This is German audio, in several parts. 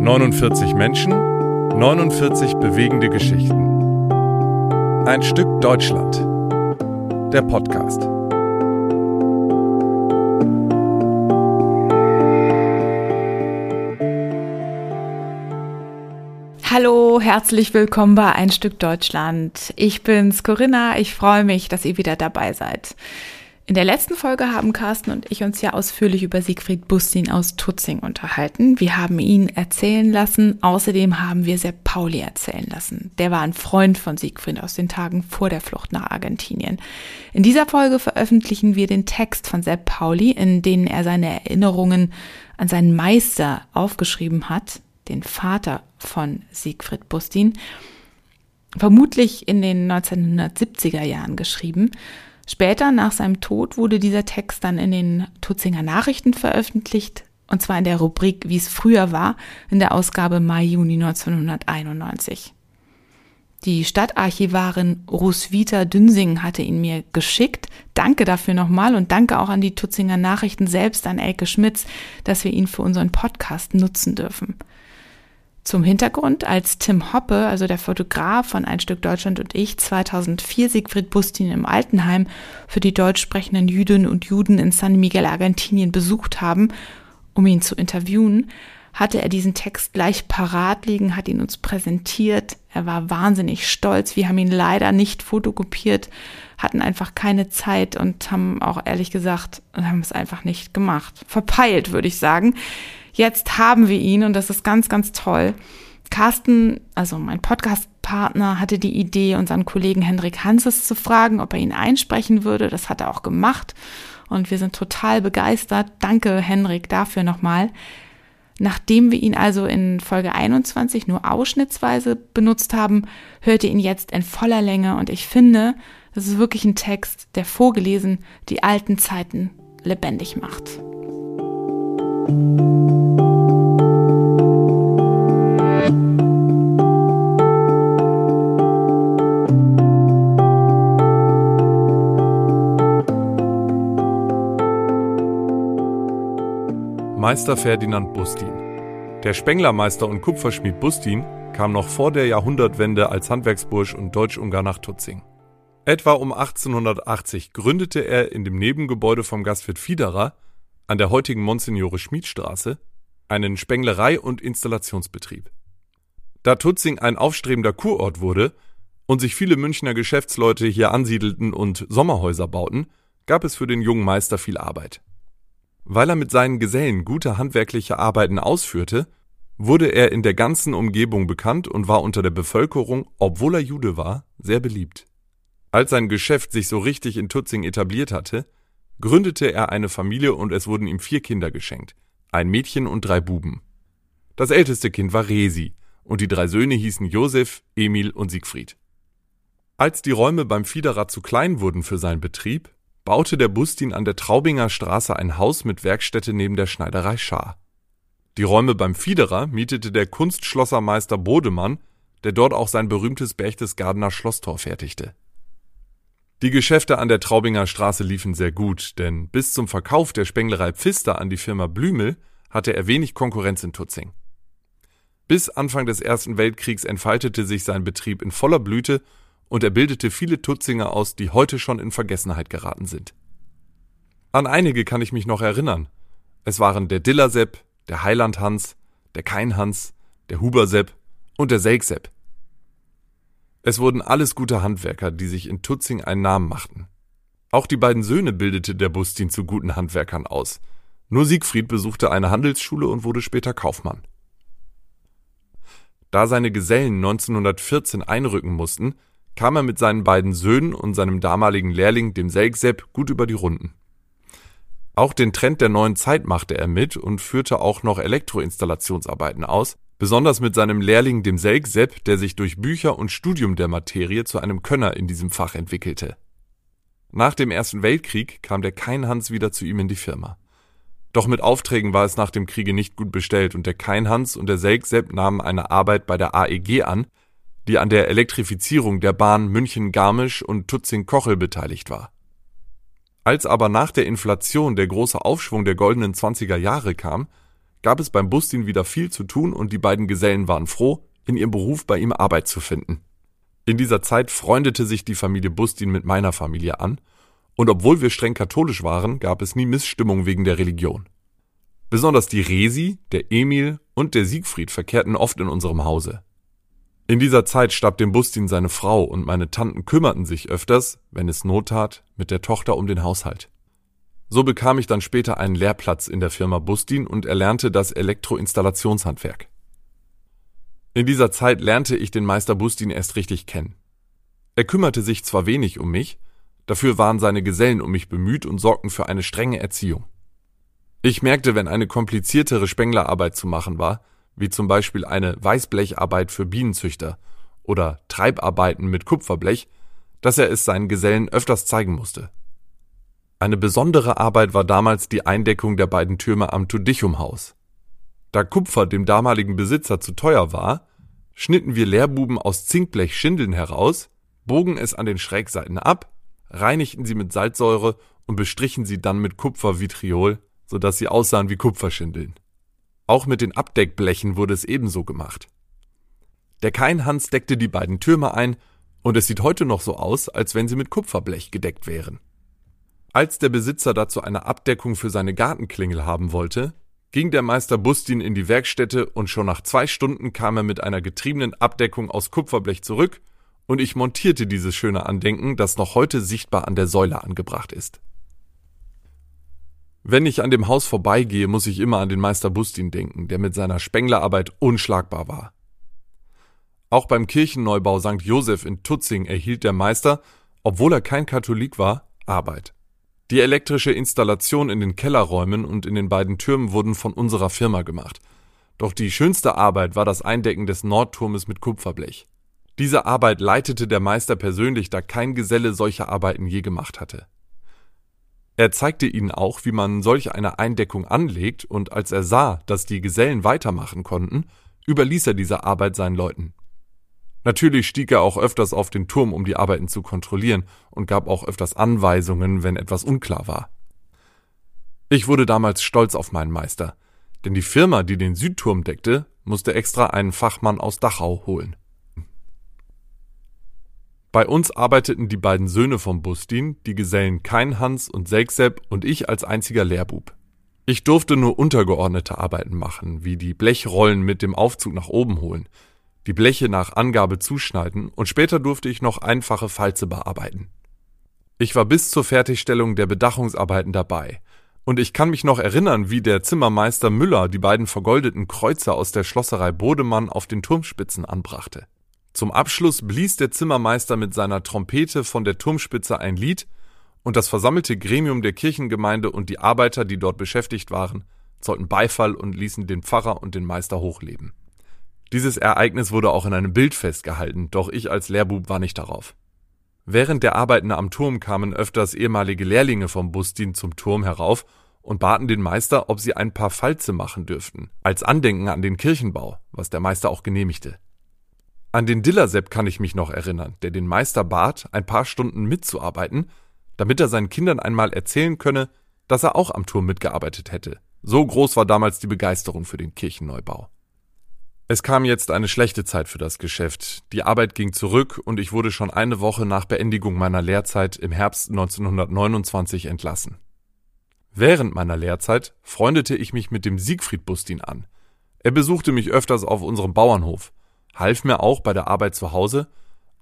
»49 Menschen, 49 bewegende Geschichten. Ein Stück Deutschland. Der Podcast. Herzlich willkommen bei Ein Stück Deutschland. Ich bin's Corinna, ich freue mich, dass ihr wieder dabei seid. In der letzten Folge haben Carsten und ich uns ja ausführlich über Siegfried Bustin aus Tutzing unterhalten. Wir haben ihn erzählen lassen. Außerdem haben wir Sepp Pauli erzählen lassen. Der war ein Freund von Siegfried aus den Tagen vor der Flucht nach Argentinien. In dieser Folge veröffentlichen wir den Text von Sepp Pauli, in denen er seine Erinnerungen an seinen Meister aufgeschrieben hat, den Vater von Siegfried Bustin, vermutlich in den 1970er Jahren geschrieben. Später, nach seinem Tod, wurde dieser Text dann in den Tutzinger Nachrichten veröffentlicht, und zwar in der Rubrik Wie es früher war, in der Ausgabe Mai-Juni 1991. Die Stadtarchivarin Roswitha Dünsing hatte ihn mir geschickt. Danke dafür nochmal und danke auch an die Tutzinger Nachrichten selbst, an Elke Schmitz, dass wir ihn für unseren Podcast nutzen dürfen. Zum Hintergrund, als Tim Hoppe, also der Fotograf von Ein Stück Deutschland und ich, 2004 Siegfried Bustin im Altenheim für die deutsch sprechenden Jüdinnen und Juden in San Miguel, Argentinien besucht haben, um ihn zu interviewen, hatte er diesen Text gleich parat liegen, hat ihn uns präsentiert. Er war wahnsinnig stolz. Wir haben ihn leider nicht fotokopiert, hatten einfach keine Zeit und haben auch ehrlich gesagt, haben es einfach nicht gemacht. Verpeilt, würde ich sagen. Jetzt haben wir ihn und das ist ganz, ganz toll. Carsten, also mein Podcast-Partner, hatte die Idee, unseren Kollegen Hendrik Hanses zu fragen, ob er ihn einsprechen würde. Das hat er auch gemacht und wir sind total begeistert. Danke, Hendrik, dafür nochmal. Nachdem wir ihn also in Folge 21 nur ausschnittsweise benutzt haben, hört ihr ihn jetzt in voller Länge und ich finde, das ist wirklich ein Text, der vorgelesen die alten Zeiten lebendig macht. Meister Ferdinand Bustin. Der Spenglermeister und Kupferschmied Bustin kam noch vor der Jahrhundertwende als Handwerksbursch und Deutschungar nach Tutzing. Etwa um 1880 gründete er in dem Nebengebäude vom Gastwirt Fiederer an der heutigen Monsignore Schmiedstraße einen Spenglerei- und Installationsbetrieb. Da Tutzing ein aufstrebender Kurort wurde und sich viele Münchner Geschäftsleute hier ansiedelten und Sommerhäuser bauten, gab es für den jungen Meister viel Arbeit. Weil er mit seinen Gesellen gute handwerkliche Arbeiten ausführte, wurde er in der ganzen Umgebung bekannt und war unter der Bevölkerung, obwohl er Jude war, sehr beliebt. Als sein Geschäft sich so richtig in Tutzing etabliert hatte, gründete er eine Familie und es wurden ihm vier Kinder geschenkt, ein Mädchen und drei Buben. Das älteste Kind war Resi und die drei Söhne hießen Josef, Emil und Siegfried. Als die Räume beim Fiederer zu klein wurden für seinen Betrieb, baute der Bustin an der Traubinger Straße ein Haus mit Werkstätte neben der Schneiderei Schaar. Die Räume beim Fiederer mietete der Kunstschlossermeister Bodemann, der dort auch sein berühmtes Berchtesgadener Schlosstor fertigte. Die Geschäfte an der Traubinger Straße liefen sehr gut, denn bis zum Verkauf der Spenglerei Pfister an die Firma Blümel hatte er wenig Konkurrenz in Tutzing. Bis Anfang des Ersten Weltkriegs entfaltete sich sein Betrieb in voller Blüte und er bildete viele Tutzinger aus, die heute schon in Vergessenheit geraten sind. An einige kann ich mich noch erinnern. Es waren der Dillersepp, der Heiland Hans, der Kein Hans, der Hubersepp und der Selksepp. Es wurden alles gute Handwerker, die sich in Tutzing einen Namen machten. Auch die beiden Söhne bildete der Bustin zu guten Handwerkern aus. Nur Siegfried besuchte eine Handelsschule und wurde später Kaufmann. Da seine Gesellen 1914 einrücken mussten, kam er mit seinen beiden Söhnen und seinem damaligen Lehrling, dem Selksepp, gut über die Runden. Auch den Trend der neuen Zeit machte er mit und führte auch noch Elektroinstallationsarbeiten aus, besonders mit seinem Lehrling dem Selk Sepp, der sich durch Bücher und Studium der Materie zu einem Könner in diesem Fach entwickelte. Nach dem Ersten Weltkrieg kam der Keinhans wieder zu ihm in die Firma. Doch mit Aufträgen war es nach dem Kriege nicht gut bestellt und der Keinhans und der Selk Sepp nahmen eine Arbeit bei der AEG an, die an der Elektrifizierung der Bahn München-Garmisch und Tutzing-Kochel beteiligt war. Als aber nach der Inflation der große Aufschwung der goldenen 20er Jahre kam, gab es beim Bustin wieder viel zu tun und die beiden Gesellen waren froh, in ihrem Beruf bei ihm Arbeit zu finden. In dieser Zeit freundete sich die Familie Bustin mit meiner Familie an, und obwohl wir streng katholisch waren, gab es nie Missstimmung wegen der Religion. Besonders die Resi, der Emil und der Siegfried verkehrten oft in unserem Hause. In dieser Zeit starb dem Bustin seine Frau und meine Tanten kümmerten sich öfters, wenn es Not tat, mit der Tochter um den Haushalt. So bekam ich dann später einen Lehrplatz in der Firma Bustin und erlernte das Elektroinstallationshandwerk. In dieser Zeit lernte ich den Meister Bustin erst richtig kennen. Er kümmerte sich zwar wenig um mich, dafür waren seine Gesellen um mich bemüht und sorgten für eine strenge Erziehung. Ich merkte, wenn eine kompliziertere Spenglerarbeit zu machen war, wie zum Beispiel eine Weißblecharbeit für Bienenzüchter oder Treibarbeiten mit Kupferblech, dass er es seinen Gesellen öfters zeigen musste. Eine besondere Arbeit war damals die Eindeckung der beiden Türme am Tudichumhaus. Da Kupfer dem damaligen Besitzer zu teuer war, schnitten wir Lehrbuben aus Zinkblech Schindeln heraus, bogen es an den Schrägseiten ab, reinigten sie mit Salzsäure und bestrichen sie dann mit Kupfervitriol so dass sie aussahen wie Kupferschindeln. Auch mit den Abdeckblechen wurde es ebenso gemacht. Der Kainhans deckte die beiden Türme ein, und es sieht heute noch so aus, als wenn sie mit Kupferblech gedeckt wären. Als der Besitzer dazu eine Abdeckung für seine Gartenklingel haben wollte, ging der Meister Bustin in die Werkstätte und schon nach zwei Stunden kam er mit einer getriebenen Abdeckung aus Kupferblech zurück und ich montierte dieses schöne Andenken, das noch heute sichtbar an der Säule angebracht ist. Wenn ich an dem Haus vorbeigehe, muss ich immer an den Meister Bustin denken, der mit seiner Spenglerarbeit unschlagbar war. Auch beim Kirchenneubau St. Joseph in Tutzing erhielt der Meister, obwohl er kein Katholik war, Arbeit. Die elektrische Installation in den Kellerräumen und in den beiden Türmen wurden von unserer Firma gemacht. Doch die schönste Arbeit war das Eindecken des Nordturmes mit Kupferblech. Diese Arbeit leitete der Meister persönlich, da kein Geselle solche Arbeiten je gemacht hatte. Er zeigte ihnen auch, wie man solch eine Eindeckung anlegt, und als er sah, dass die Gesellen weitermachen konnten, überließ er diese Arbeit seinen Leuten. Natürlich stieg er auch öfters auf den Turm, um die Arbeiten zu kontrollieren, und gab auch öfters Anweisungen, wenn etwas unklar war. Ich wurde damals stolz auf meinen Meister, denn die Firma, die den Südturm deckte, musste extra einen Fachmann aus Dachau holen. Bei uns arbeiteten die beiden Söhne vom Bustin, die Gesellen Kein Hans und Selksepp und ich als einziger Lehrbub. Ich durfte nur untergeordnete Arbeiten machen, wie die Blechrollen mit dem Aufzug nach oben holen, die Bleche nach Angabe zuschneiden und später durfte ich noch einfache Falze bearbeiten. Ich war bis zur Fertigstellung der Bedachungsarbeiten dabei, und ich kann mich noch erinnern, wie der Zimmermeister Müller die beiden vergoldeten Kreuze aus der Schlosserei Bodemann auf den Turmspitzen anbrachte. Zum Abschluss blies der Zimmermeister mit seiner Trompete von der Turmspitze ein Lied, und das versammelte Gremium der Kirchengemeinde und die Arbeiter, die dort beschäftigt waren, zollten Beifall und ließen den Pfarrer und den Meister hochleben. Dieses Ereignis wurde auch in einem Bild festgehalten, doch ich als Lehrbub war nicht darauf. Während der Arbeiten am Turm kamen öfters ehemalige Lehrlinge vom Busdien zum Turm herauf und baten den Meister, ob sie ein paar Falze machen dürften, als Andenken an den Kirchenbau, was der Meister auch genehmigte. An den Dillersepp kann ich mich noch erinnern, der den Meister bat, ein paar Stunden mitzuarbeiten, damit er seinen Kindern einmal erzählen könne, dass er auch am Turm mitgearbeitet hätte. So groß war damals die Begeisterung für den Kirchenneubau. Es kam jetzt eine schlechte Zeit für das Geschäft. Die Arbeit ging zurück und ich wurde schon eine Woche nach Beendigung meiner Lehrzeit im Herbst 1929 entlassen. Während meiner Lehrzeit freundete ich mich mit dem Siegfried Bustin an. Er besuchte mich öfters auf unserem Bauernhof half mir auch bei der Arbeit zu Hause.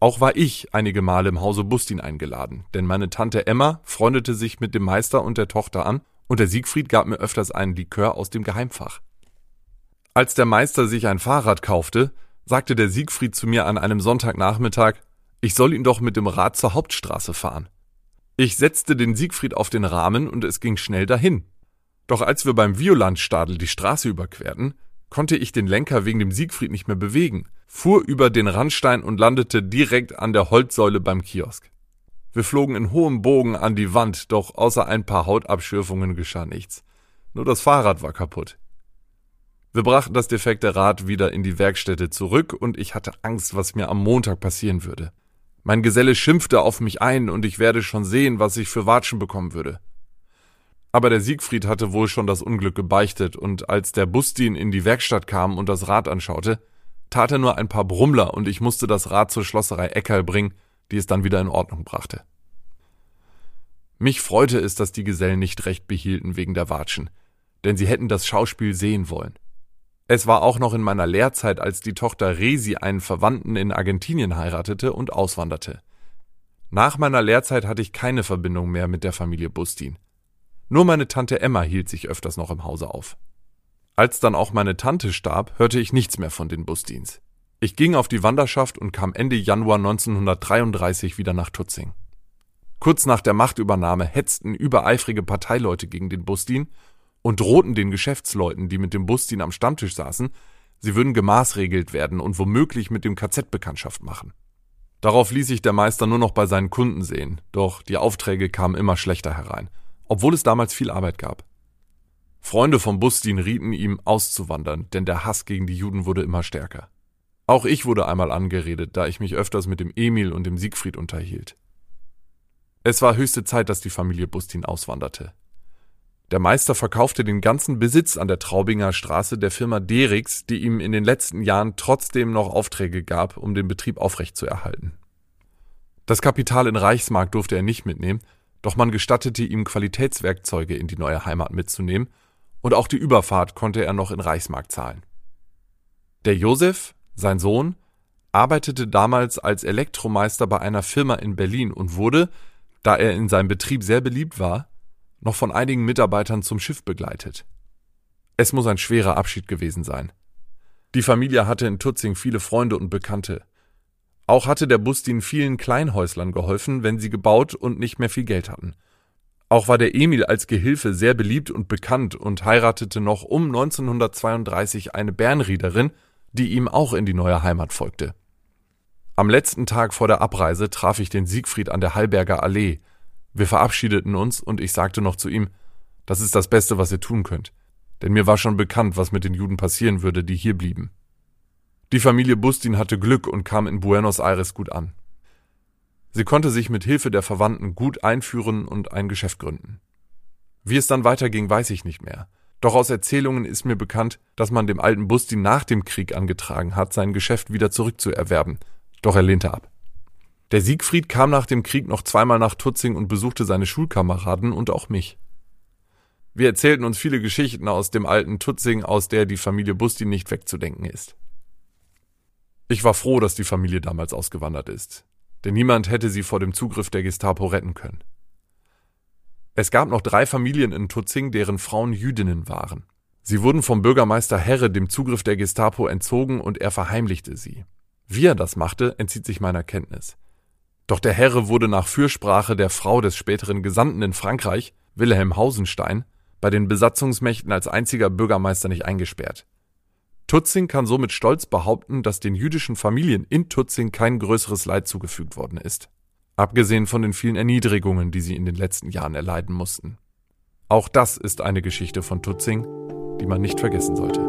Auch war ich einige Male im Hause Bustin eingeladen, denn meine Tante Emma freundete sich mit dem Meister und der Tochter an und der Siegfried gab mir öfters einen Likör aus dem Geheimfach. Als der Meister sich ein Fahrrad kaufte, sagte der Siegfried zu mir an einem Sonntagnachmittag, ich soll ihn doch mit dem Rad zur Hauptstraße fahren. Ich setzte den Siegfried auf den Rahmen und es ging schnell dahin. Doch als wir beim Violandstadel die Straße überquerten, konnte ich den Lenker wegen dem Siegfried nicht mehr bewegen, fuhr über den Randstein und landete direkt an der Holzsäule beim Kiosk. Wir flogen in hohem Bogen an die Wand, doch außer ein paar Hautabschürfungen geschah nichts. Nur das Fahrrad war kaputt. Wir brachten das defekte Rad wieder in die Werkstätte zurück und ich hatte Angst, was mir am Montag passieren würde. Mein Geselle schimpfte auf mich ein und ich werde schon sehen, was ich für Watschen bekommen würde. Aber der Siegfried hatte wohl schon das Unglück gebeichtet und als der Bustin in die Werkstatt kam und das Rad anschaute, tat er nur ein paar Brummler und ich musste das Rad zur Schlosserei Eckerl bringen, die es dann wieder in Ordnung brachte. Mich freute es, dass die Gesellen nicht recht behielten wegen der Watschen, denn sie hätten das Schauspiel sehen wollen. Es war auch noch in meiner Lehrzeit, als die Tochter Resi einen Verwandten in Argentinien heiratete und auswanderte. Nach meiner Lehrzeit hatte ich keine Verbindung mehr mit der Familie Bustin. Nur meine Tante Emma hielt sich öfters noch im Hause auf. Als dann auch meine Tante starb, hörte ich nichts mehr von den Bustins. Ich ging auf die Wanderschaft und kam Ende Januar 1933 wieder nach Tutzing. Kurz nach der Machtübernahme hetzten übereifrige Parteileute gegen den Bustin und drohten den Geschäftsleuten, die mit dem Bustin am Stammtisch saßen, sie würden gemaßregelt werden und womöglich mit dem KZ Bekanntschaft machen. Darauf ließ sich der Meister nur noch bei seinen Kunden sehen, doch die Aufträge kamen immer schlechter herein, obwohl es damals viel Arbeit gab. Freunde vom Bustin rieten ihm auszuwandern, denn der Hass gegen die Juden wurde immer stärker. Auch ich wurde einmal angeredet, da ich mich öfters mit dem Emil und dem Siegfried unterhielt. Es war höchste Zeit, dass die Familie Bustin auswanderte. Der Meister verkaufte den ganzen Besitz an der Traubinger Straße der Firma Derix, die ihm in den letzten Jahren trotzdem noch Aufträge gab, um den Betrieb aufrechtzuerhalten. Das Kapital in Reichsmark durfte er nicht mitnehmen, doch man gestattete ihm Qualitätswerkzeuge in die neue Heimat mitzunehmen, und auch die Überfahrt konnte er noch in Reichsmark zahlen. Der Josef, sein Sohn, arbeitete damals als Elektromeister bei einer Firma in Berlin und wurde, da er in seinem Betrieb sehr beliebt war, noch von einigen Mitarbeitern zum Schiff begleitet. Es muss ein schwerer Abschied gewesen sein. Die Familie hatte in Tutzing viele Freunde und Bekannte. Auch hatte der Bustin vielen Kleinhäuslern geholfen, wenn sie gebaut und nicht mehr viel Geld hatten. Auch war der Emil als Gehilfe sehr beliebt und bekannt und heiratete noch um 1932 eine Bernriederin, die ihm auch in die neue Heimat folgte. Am letzten Tag vor der Abreise traf ich den Siegfried an der Hallberger Allee, wir verabschiedeten uns und ich sagte noch zu ihm, das ist das Beste, was ihr tun könnt. Denn mir war schon bekannt, was mit den Juden passieren würde, die hier blieben. Die Familie Bustin hatte Glück und kam in Buenos Aires gut an. Sie konnte sich mit Hilfe der Verwandten gut einführen und ein Geschäft gründen. Wie es dann weiterging, weiß ich nicht mehr. Doch aus Erzählungen ist mir bekannt, dass man dem alten Bustin nach dem Krieg angetragen hat, sein Geschäft wieder zurückzuerwerben. Doch er lehnte ab. Der Siegfried kam nach dem Krieg noch zweimal nach Tutzing und besuchte seine Schulkameraden und auch mich. Wir erzählten uns viele Geschichten aus dem alten Tutzing, aus der die Familie Busti nicht wegzudenken ist. Ich war froh, dass die Familie damals ausgewandert ist, denn niemand hätte sie vor dem Zugriff der Gestapo retten können. Es gab noch drei Familien in Tutzing, deren Frauen Jüdinnen waren. Sie wurden vom Bürgermeister Herre dem Zugriff der Gestapo entzogen und er verheimlichte sie. Wie er das machte, entzieht sich meiner Kenntnis. Doch der Herre wurde nach Fürsprache der Frau des späteren Gesandten in Frankreich, Wilhelm Hausenstein, bei den Besatzungsmächten als einziger Bürgermeister nicht eingesperrt. Tutzing kann somit stolz behaupten, dass den jüdischen Familien in Tutzing kein größeres Leid zugefügt worden ist. Abgesehen von den vielen Erniedrigungen, die sie in den letzten Jahren erleiden mussten. Auch das ist eine Geschichte von Tutzing, die man nicht vergessen sollte.